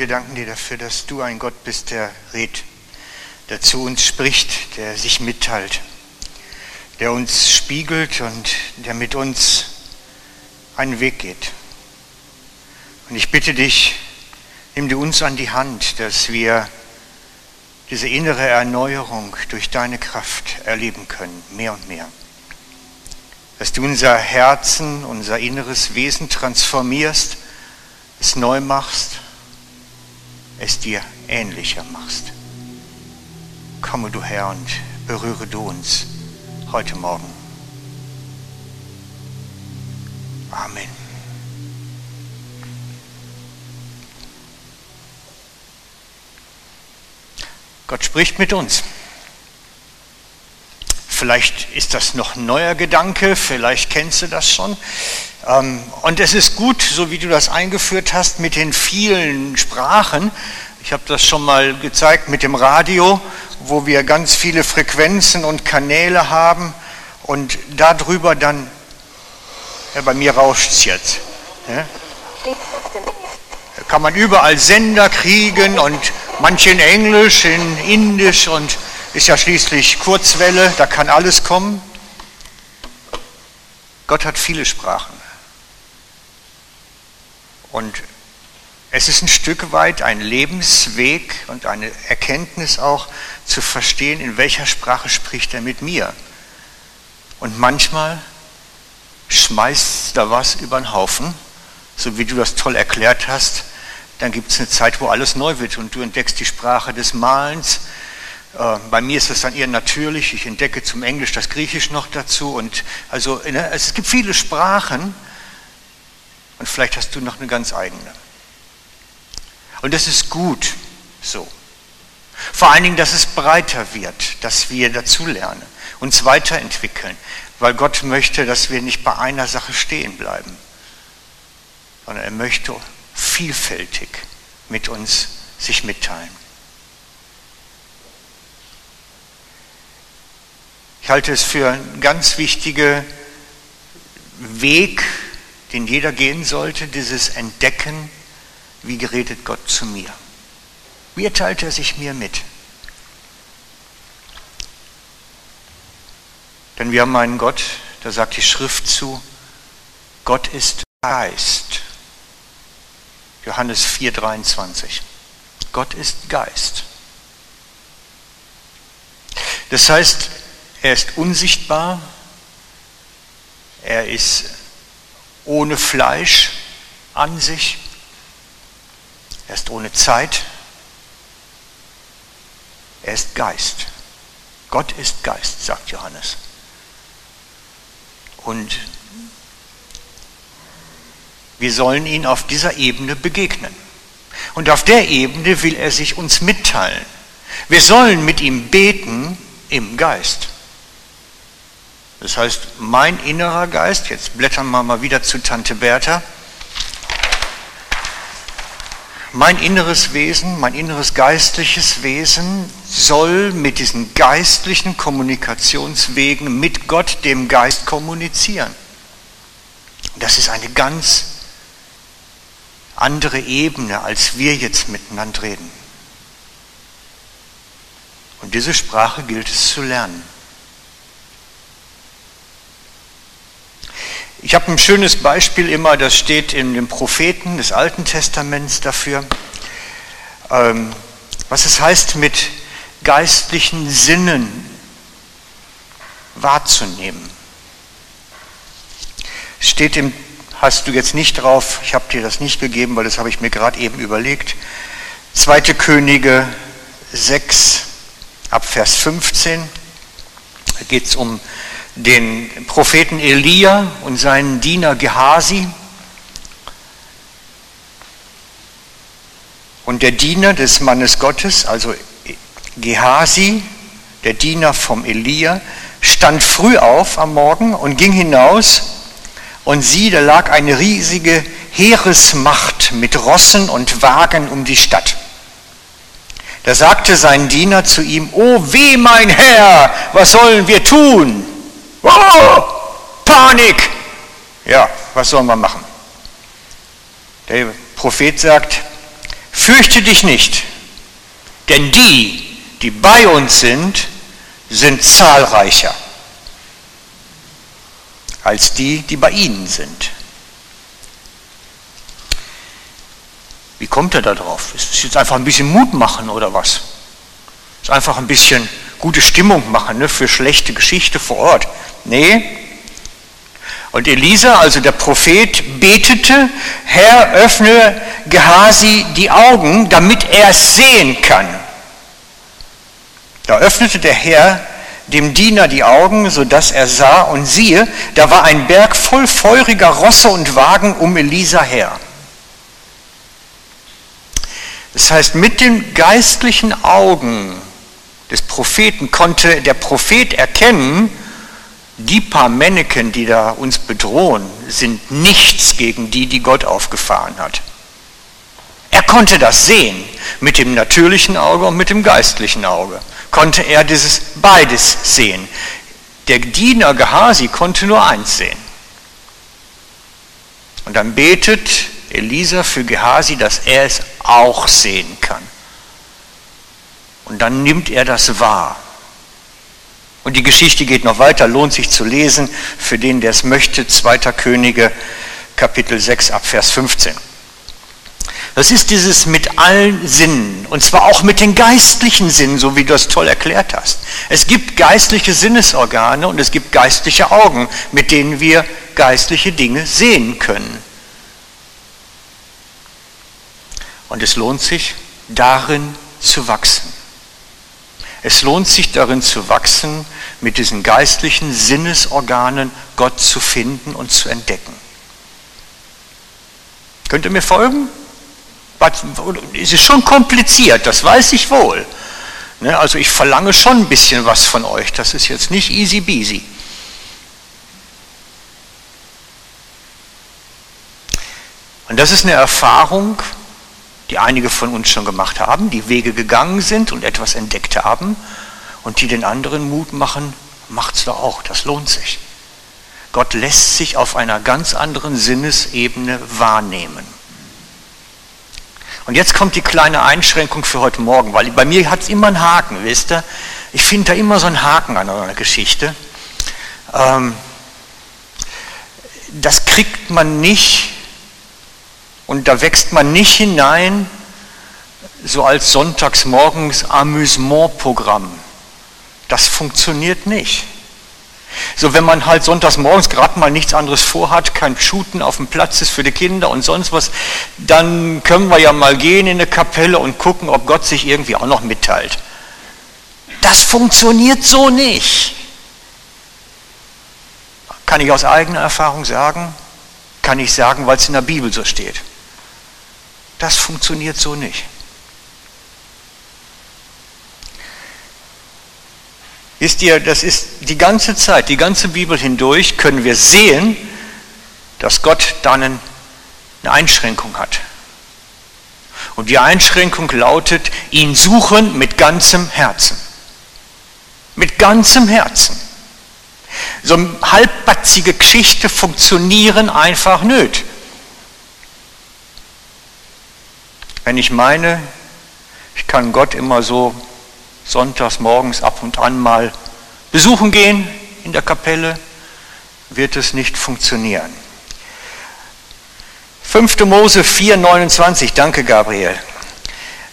wir danken dir dafür, dass du ein Gott bist, der redet, der zu uns spricht, der sich mitteilt, der uns spiegelt und der mit uns einen Weg geht. Und ich bitte dich, nimm du uns an die Hand, dass wir diese innere Erneuerung durch deine Kraft erleben können, mehr und mehr. Dass du unser Herzen, unser inneres Wesen transformierst, es neu machst, es dir ähnlicher machst. Komme du Herr und berühre du uns heute Morgen. Amen. Gott spricht mit uns. Vielleicht ist das noch ein neuer Gedanke, vielleicht kennst du das schon. Ähm, und es ist gut, so wie du das eingeführt hast, mit den vielen Sprachen. Ich habe das schon mal gezeigt mit dem Radio, wo wir ganz viele Frequenzen und Kanäle haben und darüber dann, ja, bei mir rauscht es jetzt. Ja? Da kann man überall Sender kriegen und manche in Englisch, in Indisch und ist ja schließlich Kurzwelle, da kann alles kommen. Gott hat viele Sprachen. Und es ist ein Stück weit ein Lebensweg und eine Erkenntnis auch zu verstehen, in welcher Sprache spricht er mit mir. Und manchmal schmeißt da was über den Haufen, so wie du das toll erklärt hast. Dann gibt es eine Zeit, wo alles neu wird und du entdeckst die Sprache des Malens. Äh, bei mir ist das dann eher natürlich. Ich entdecke zum Englisch das Griechisch noch dazu. Und also es gibt viele Sprachen und vielleicht hast du noch eine ganz eigene. Und das ist gut so. Vor allen Dingen, dass es breiter wird, dass wir dazulernen, uns weiterentwickeln, weil Gott möchte, dass wir nicht bei einer Sache stehen bleiben, sondern er möchte vielfältig mit uns sich mitteilen. Ich halte es für einen ganz wichtigen Weg, den jeder gehen sollte, dieses Entdecken, wie geredet Gott zu mir. Wie teilt er sich mir mit? Denn wir haben einen Gott, da sagt die Schrift zu, Gott ist Geist. Johannes 4:23. Gott ist Geist. Das heißt, er ist unsichtbar, er ist ohne Fleisch an sich, er ist ohne Zeit, er ist Geist. Gott ist Geist, sagt Johannes. Und wir sollen ihn auf dieser Ebene begegnen. Und auf der Ebene will er sich uns mitteilen. Wir sollen mit ihm beten im Geist. Das heißt, mein innerer Geist, jetzt blättern wir mal wieder zu Tante Bertha, mein inneres Wesen, mein inneres geistliches Wesen soll mit diesen geistlichen Kommunikationswegen mit Gott, dem Geist, kommunizieren. Das ist eine ganz andere Ebene, als wir jetzt miteinander reden. Und diese Sprache gilt es zu lernen. Ich habe ein schönes Beispiel immer, das steht in den Propheten des Alten Testaments dafür, ähm, was es heißt, mit geistlichen Sinnen wahrzunehmen. Steht im, hast du jetzt nicht drauf, ich habe dir das nicht gegeben, weil das habe ich mir gerade eben überlegt. Zweite Könige 6 ab Vers 15, da geht es um den Propheten Elia und seinen Diener Gehasi. Und der Diener des Mannes Gottes, also Gehasi, der Diener vom Elia, stand früh auf am Morgen und ging hinaus und sieh, da lag eine riesige Heeresmacht mit Rossen und Wagen um die Stadt. Da sagte sein Diener zu ihm, O weh, mein Herr, was sollen wir tun? Oh, Panik! Ja, was soll man machen? Der Prophet sagt, fürchte dich nicht, denn die, die bei uns sind, sind zahlreicher als die, die bei ihnen sind. Wie kommt er da drauf? Ist es jetzt einfach ein bisschen Mut machen oder was? Ist einfach ein bisschen gute Stimmung machen ne, für schlechte Geschichte vor Ort? Nee. Und Elisa, also der Prophet, betete, Herr, öffne Gehasi die Augen, damit er es sehen kann. Da öffnete der Herr dem Diener die Augen, so dass er sah, und siehe, da war ein Berg voll feuriger Rosse und Wagen um Elisa her. Das heißt, mit den geistlichen Augen des Propheten konnte der Prophet erkennen, die paar Männchen, die da uns bedrohen, sind nichts gegen die, die Gott aufgefahren hat. Er konnte das sehen, mit dem natürlichen Auge und mit dem geistlichen Auge. Konnte er dieses beides sehen. Der Diener Gehasi konnte nur eins sehen. Und dann betet Elisa für Gehasi, dass er es auch sehen kann. Und dann nimmt er das wahr. Und die Geschichte geht noch weiter, lohnt sich zu lesen, für den, der es möchte, 2. Könige, Kapitel 6 ab Vers 15. Das ist dieses mit allen Sinnen, und zwar auch mit den geistlichen Sinnen, so wie du es toll erklärt hast. Es gibt geistliche Sinnesorgane und es gibt geistliche Augen, mit denen wir geistliche Dinge sehen können. Und es lohnt sich, darin zu wachsen. Es lohnt sich darin zu wachsen, mit diesen geistlichen Sinnesorganen Gott zu finden und zu entdecken. Könnt ihr mir folgen? Es ist schon kompliziert, das weiß ich wohl. Ne, also ich verlange schon ein bisschen was von euch, das ist jetzt nicht easy beasy. Und das ist eine Erfahrung, die einige von uns schon gemacht haben, die Wege gegangen sind und etwas entdeckt haben und die den anderen Mut machen, macht's doch auch, das lohnt sich. Gott lässt sich auf einer ganz anderen Sinnesebene wahrnehmen. Und jetzt kommt die kleine Einschränkung für heute Morgen, weil bei mir hat es immer einen Haken, wisst ihr? Ich finde da immer so einen Haken an einer Geschichte. Ähm, das kriegt man nicht und da wächst man nicht hinein, so als sonntagsmorgens Amüsementprogramm. Das funktioniert nicht. So, wenn man halt sonntags morgens gerade mal nichts anderes vorhat, kein Shooten auf dem Platz ist für die Kinder und sonst was, dann können wir ja mal gehen in eine Kapelle und gucken, ob Gott sich irgendwie auch noch mitteilt. Das funktioniert so nicht. Kann ich aus eigener Erfahrung sagen? Kann ich sagen, weil es in der Bibel so steht. Das funktioniert so nicht. Wisst ihr, das ist die ganze Zeit, die ganze Bibel hindurch können wir sehen, dass Gott dann eine Einschränkung hat. Und die Einschränkung lautet, ihn suchen mit ganzem Herzen. Mit ganzem Herzen. So halbbatzige Geschichte funktionieren einfach nicht. Wenn ich meine, ich kann Gott immer so sonntags morgens ab und an mal besuchen gehen in der Kapelle, wird es nicht funktionieren. 5. Mose 4, 29, danke Gabriel.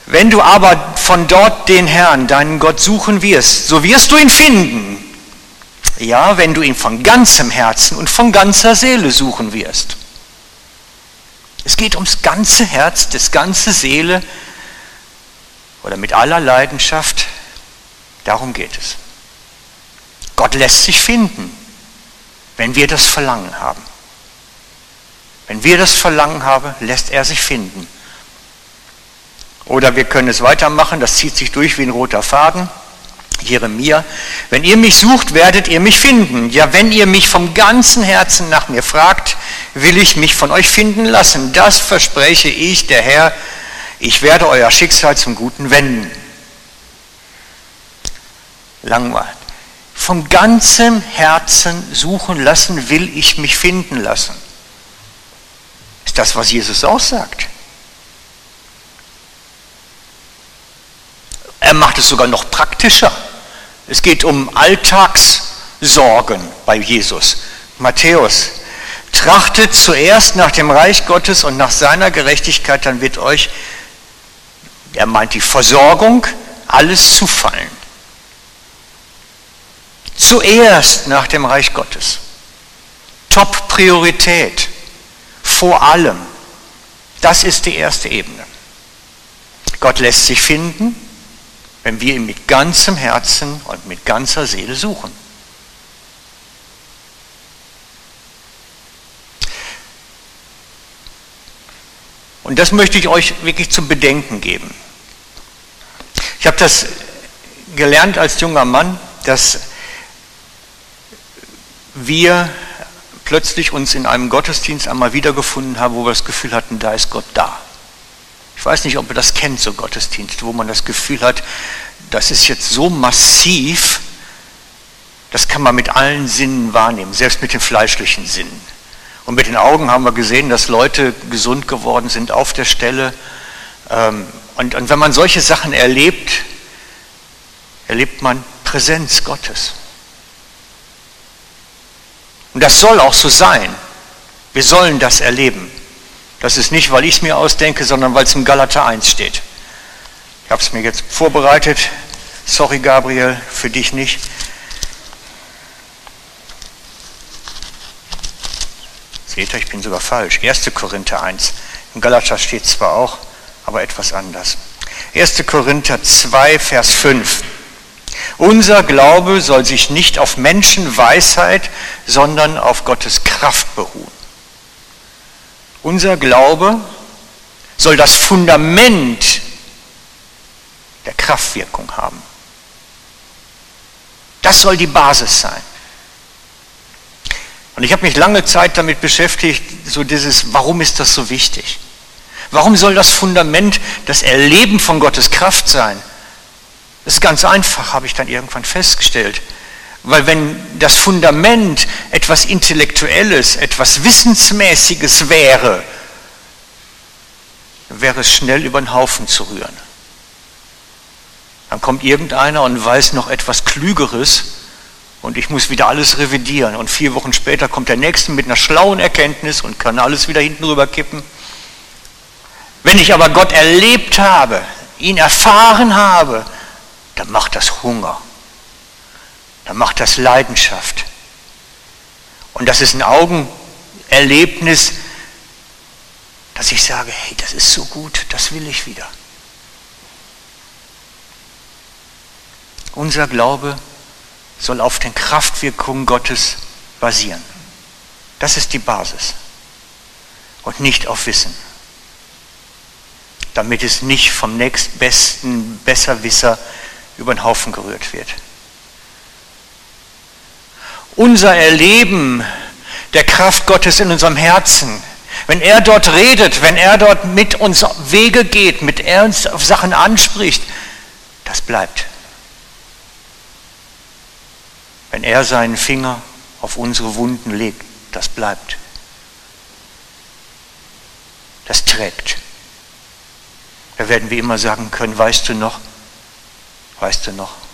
Wenn du aber von dort den Herrn, deinen Gott, suchen wirst, so wirst du ihn finden. Ja, wenn du ihn von ganzem Herzen und von ganzer Seele suchen wirst. Es geht ums ganze Herz, das ganze Seele oder mit aller Leidenschaft Darum geht es. Gott lässt sich finden, wenn wir das Verlangen haben. Wenn wir das Verlangen haben, lässt er sich finden. Oder wir können es weitermachen, das zieht sich durch wie ein roter Faden. Jeremia, wenn ihr mich sucht, werdet ihr mich finden. Ja, wenn ihr mich vom ganzen Herzen nach mir fragt, will ich mich von euch finden lassen. Das verspreche ich, der Herr. Ich werde euer Schicksal zum Guten wenden langweilt. Von ganzem Herzen suchen lassen will ich mich finden lassen. Ist das, was Jesus auch sagt? Er macht es sogar noch praktischer. Es geht um Alltagssorgen bei Jesus. Matthäus, trachtet zuerst nach dem Reich Gottes und nach seiner Gerechtigkeit, dann wird euch, er meint die Versorgung, alles zufallen. Zuerst nach dem Reich Gottes. Top-Priorität. Vor allem. Das ist die erste Ebene. Gott lässt sich finden, wenn wir ihn mit ganzem Herzen und mit ganzer Seele suchen. Und das möchte ich euch wirklich zum Bedenken geben. Ich habe das gelernt als junger Mann, dass wir plötzlich uns in einem Gottesdienst einmal wiedergefunden haben, wo wir das Gefühl hatten, da ist Gott da. Ich weiß nicht, ob ihr das kennt, so Gottesdienst, wo man das Gefühl hat, das ist jetzt so massiv, das kann man mit allen Sinnen wahrnehmen, selbst mit den fleischlichen Sinnen. Und mit den Augen haben wir gesehen, dass Leute gesund geworden sind auf der Stelle. Ähm, und, und wenn man solche Sachen erlebt, erlebt man Präsenz Gottes. Und das soll auch so sein. Wir sollen das erleben. Das ist nicht, weil ich es mir ausdenke, sondern weil es im Galater 1 steht. Ich habe es mir jetzt vorbereitet. Sorry, Gabriel, für dich nicht. Seht ihr, ich bin sogar falsch. 1. Korinther 1. Im Galater steht zwar auch, aber etwas anders. 1. Korinther 2, Vers 5. Unser Glaube soll sich nicht auf Menschenweisheit, sondern auf Gottes Kraft beruhen. Unser Glaube soll das Fundament der Kraftwirkung haben. Das soll die Basis sein. Und ich habe mich lange Zeit damit beschäftigt, so dieses, warum ist das so wichtig? Warum soll das Fundament das Erleben von Gottes Kraft sein? Das ist ganz einfach, habe ich dann irgendwann festgestellt. Weil wenn das Fundament etwas Intellektuelles, etwas Wissensmäßiges wäre, wäre es schnell über den Haufen zu rühren. Dann kommt irgendeiner und weiß noch etwas Klügeres und ich muss wieder alles revidieren. Und vier Wochen später kommt der Nächste mit einer schlauen Erkenntnis und kann alles wieder hinten rüber kippen. Wenn ich aber Gott erlebt habe, ihn erfahren habe, dann macht das Hunger. Dann macht das Leidenschaft. Und das ist ein Augenerlebnis, dass ich sage, hey, das ist so gut, das will ich wieder. Unser Glaube soll auf den Kraftwirkungen Gottes basieren. Das ist die Basis. Und nicht auf Wissen damit es nicht vom nächstbesten Besserwisser über den Haufen gerührt wird. Unser Erleben der Kraft Gottes in unserem Herzen, wenn er dort redet, wenn er dort mit uns Wege geht, mit er uns auf Sachen anspricht, das bleibt. Wenn er seinen Finger auf unsere Wunden legt, das bleibt. Das trägt. Da werden wir immer sagen können, weißt du noch, weißt du noch.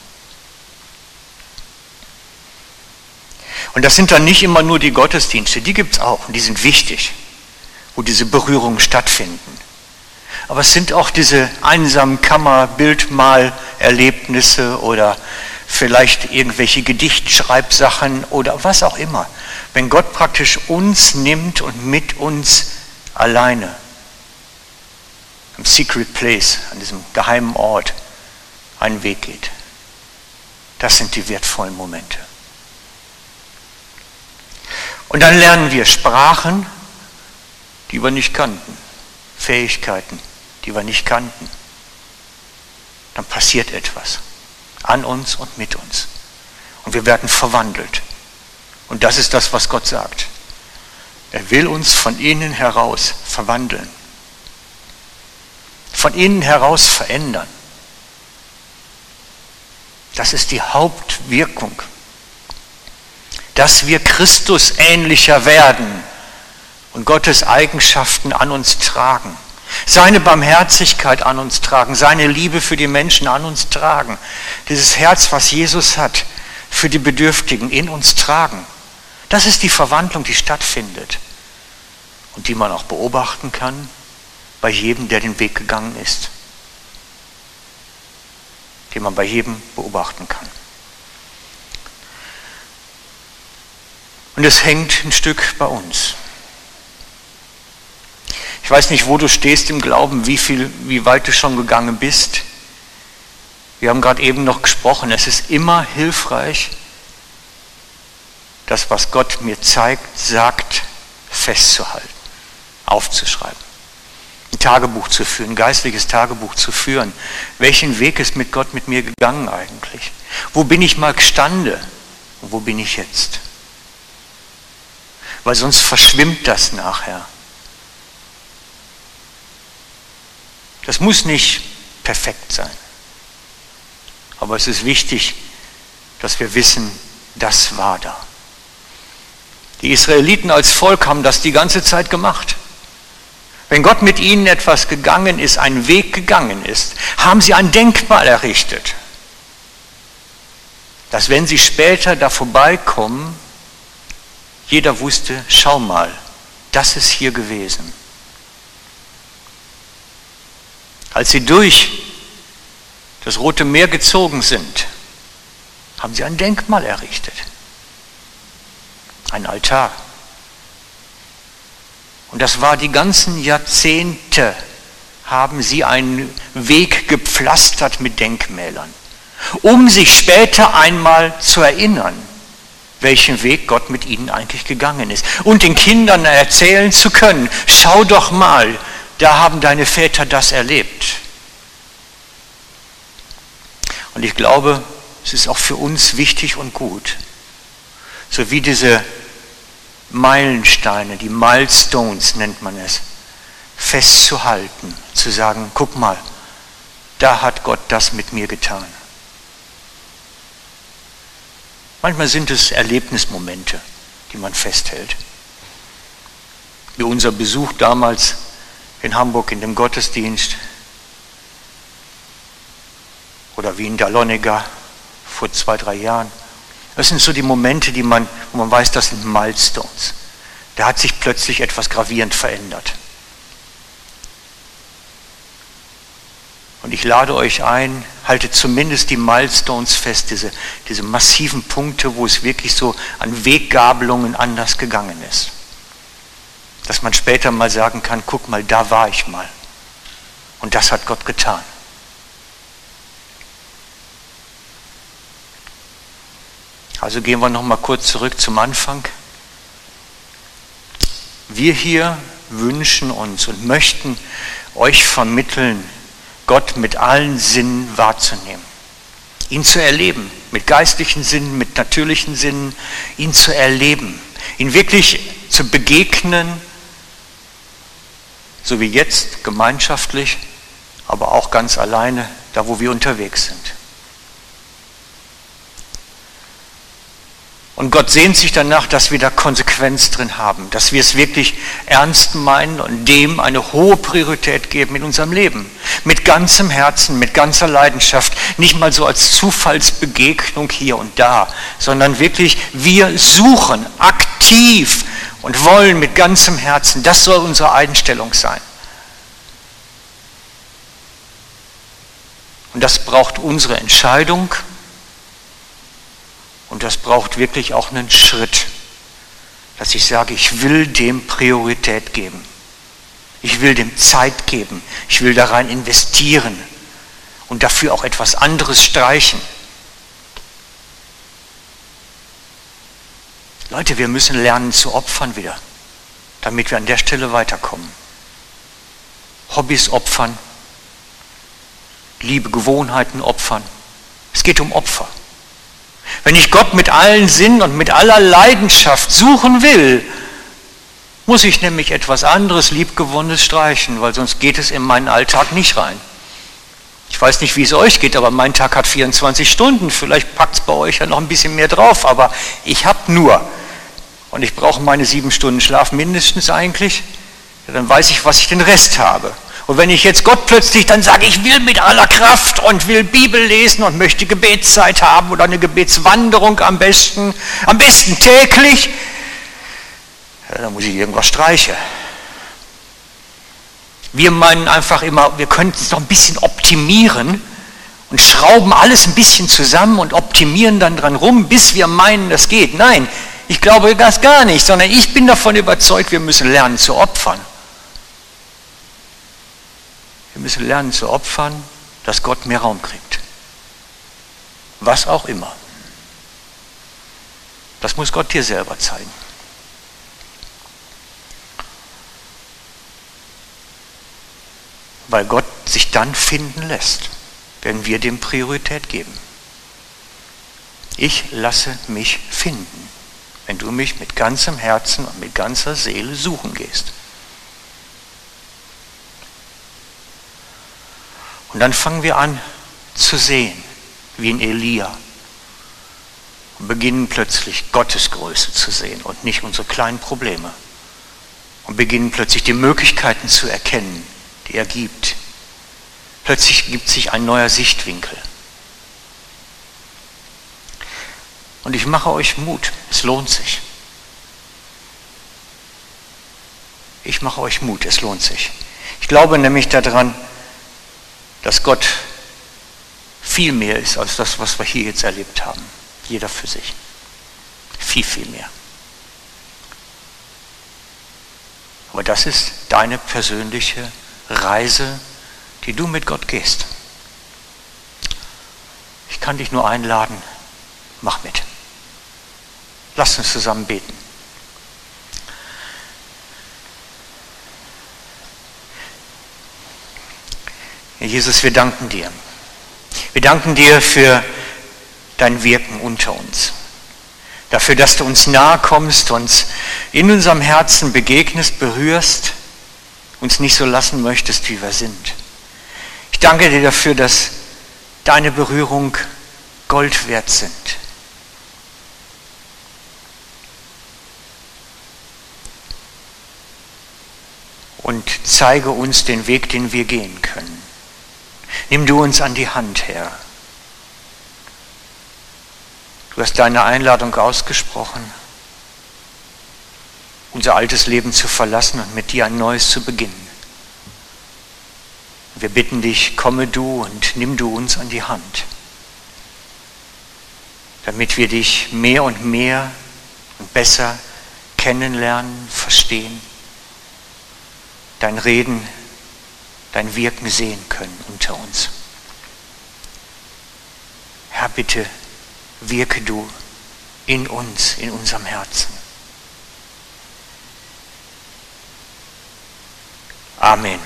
Und das sind dann nicht immer nur die Gottesdienste, die gibt es auch und die sind wichtig, wo diese Berührungen stattfinden. Aber es sind auch diese einsamen Kammer, Bildmalerlebnisse oder vielleicht irgendwelche Gedichtschreibsachen oder was auch immer. Wenn Gott praktisch uns nimmt und mit uns alleine am Secret Place, an diesem geheimen Ort, einen Weg geht. Das sind die wertvollen Momente. Und dann lernen wir Sprachen, die wir nicht kannten, Fähigkeiten, die wir nicht kannten. Dann passiert etwas an uns und mit uns. Und wir werden verwandelt. Und das ist das, was Gott sagt. Er will uns von innen heraus verwandeln von innen heraus verändern. Das ist die Hauptwirkung. Dass wir Christus ähnlicher werden und Gottes Eigenschaften an uns tragen. seine Barmherzigkeit an uns tragen, seine Liebe für die Menschen an uns tragen, dieses Herz, was Jesus hat, für die Bedürftigen in uns tragen. Das ist die Verwandlung, die stattfindet und die man auch beobachten kann bei jedem, der den Weg gegangen ist, die man bei jedem beobachten kann. Und es hängt ein Stück bei uns. Ich weiß nicht, wo du stehst im Glauben, wie, viel, wie weit du schon gegangen bist. Wir haben gerade eben noch gesprochen, es ist immer hilfreich, das, was Gott mir zeigt, sagt, festzuhalten, aufzuschreiben. Ein Tagebuch zu führen, ein geistliches Tagebuch zu führen. Welchen Weg ist mit Gott mit mir gegangen eigentlich? Wo bin ich mal gestanden und wo bin ich jetzt? Weil sonst verschwimmt das nachher. Das muss nicht perfekt sein. Aber es ist wichtig, dass wir wissen, das war da. Die Israeliten als Volk haben das die ganze Zeit gemacht. Wenn Gott mit ihnen etwas gegangen ist, einen Weg gegangen ist, haben sie ein Denkmal errichtet, dass wenn sie später da vorbeikommen, jeder wusste, schau mal, das ist hier gewesen. Als sie durch das Rote Meer gezogen sind, haben sie ein Denkmal errichtet, ein Altar. Und das war die ganzen Jahrzehnte, haben sie einen Weg gepflastert mit Denkmälern, um sich später einmal zu erinnern, welchen Weg Gott mit ihnen eigentlich gegangen ist. Und den Kindern erzählen zu können, schau doch mal, da haben deine Väter das erlebt. Und ich glaube, es ist auch für uns wichtig und gut, so wie diese Meilensteine, die Milestones nennt man es, festzuhalten, zu sagen, guck mal, da hat Gott das mit mir getan. Manchmal sind es Erlebnismomente, die man festhält. Wie unser Besuch damals in Hamburg in dem Gottesdienst oder wie in Dalonega vor zwei, drei Jahren. Das sind so die Momente, die man, wo man weiß, das sind Milestones. Da hat sich plötzlich etwas gravierend verändert. Und ich lade euch ein, haltet zumindest die Milestones fest, diese, diese massiven Punkte, wo es wirklich so an Weggabelungen anders gegangen ist dass man später mal sagen kann, guck mal, da war ich mal. Und das hat Gott getan. Also gehen wir noch mal kurz zurück zum Anfang. Wir hier wünschen uns und möchten euch vermitteln, Gott mit allen Sinnen wahrzunehmen, ihn zu erleben, mit geistlichen Sinnen, mit natürlichen Sinnen, ihn zu erleben, ihn wirklich zu begegnen so wie jetzt gemeinschaftlich, aber auch ganz alleine, da wo wir unterwegs sind. Und Gott sehnt sich danach, dass wir da Konsequenz drin haben, dass wir es wirklich ernst meinen und dem eine hohe Priorität geben in unserem Leben. Mit ganzem Herzen, mit ganzer Leidenschaft, nicht mal so als Zufallsbegegnung hier und da, sondern wirklich wir suchen aktiv und wollen mit ganzem Herzen. Das soll unsere Einstellung sein. Und das braucht unsere Entscheidung und das braucht wirklich auch einen Schritt, dass ich sage, ich will dem Priorität geben. Ich will dem Zeit geben. Ich will da rein investieren und dafür auch etwas anderes streichen. Leute, wir müssen lernen zu opfern wieder, damit wir an der Stelle weiterkommen. Hobbys opfern, liebe Gewohnheiten opfern. Es geht um Opfer. Wenn ich Gott mit allen Sinnen und mit aller Leidenschaft suchen will, muss ich nämlich etwas anderes, liebgewonnenes streichen, weil sonst geht es in meinen Alltag nicht rein. Ich weiß nicht, wie es euch geht, aber mein Tag hat 24 Stunden. Vielleicht packt es bei euch ja noch ein bisschen mehr drauf, aber ich habe nur und ich brauche meine sieben Stunden Schlaf mindestens eigentlich, ja, dann weiß ich, was ich den Rest habe. Und wenn ich jetzt Gott plötzlich dann sage, ich will mit aller Kraft und will Bibel lesen und möchte Gebetszeit haben oder eine Gebetswanderung am besten, am besten täglich, dann muss ich irgendwas streichen. Wir meinen einfach immer, wir könnten es noch ein bisschen optimieren und schrauben alles ein bisschen zusammen und optimieren dann dran rum, bis wir meinen, das geht. Nein, ich glaube das gar nicht, sondern ich bin davon überzeugt, wir müssen lernen zu opfern. Müssen lernen zu opfern, dass Gott mehr Raum kriegt. Was auch immer. Das muss Gott dir selber zeigen. Weil Gott sich dann finden lässt, wenn wir dem Priorität geben. Ich lasse mich finden, wenn du mich mit ganzem Herzen und mit ganzer Seele suchen gehst. Und dann fangen wir an zu sehen, wie in Elia. Und beginnen plötzlich Gottes Größe zu sehen und nicht unsere kleinen Probleme. Und beginnen plötzlich die Möglichkeiten zu erkennen, die er gibt. Plötzlich gibt sich ein neuer Sichtwinkel. Und ich mache euch Mut, es lohnt sich. Ich mache euch Mut, es lohnt sich. Ich glaube nämlich daran, dass Gott viel mehr ist als das, was wir hier jetzt erlebt haben. Jeder für sich. Viel, viel mehr. Aber das ist deine persönliche Reise, die du mit Gott gehst. Ich kann dich nur einladen, mach mit. Lass uns zusammen beten. Jesus, wir danken dir. Wir danken dir für dein Wirken unter uns. Dafür, dass du uns nahe kommst, uns in unserem Herzen begegnest, berührst, uns nicht so lassen möchtest, wie wir sind. Ich danke dir dafür, dass deine Berührung Gold wert sind. Und zeige uns den Weg, den wir gehen können. Nimm du uns an die Hand, Herr. Du hast deine Einladung ausgesprochen, unser altes Leben zu verlassen und mit dir ein neues zu beginnen. Wir bitten dich, komme du und nimm du uns an die Hand, damit wir dich mehr und mehr und besser kennenlernen, verstehen, dein Reden dein Wirken sehen können unter uns. Herr, bitte wirke du in uns, in unserem Herzen. Amen.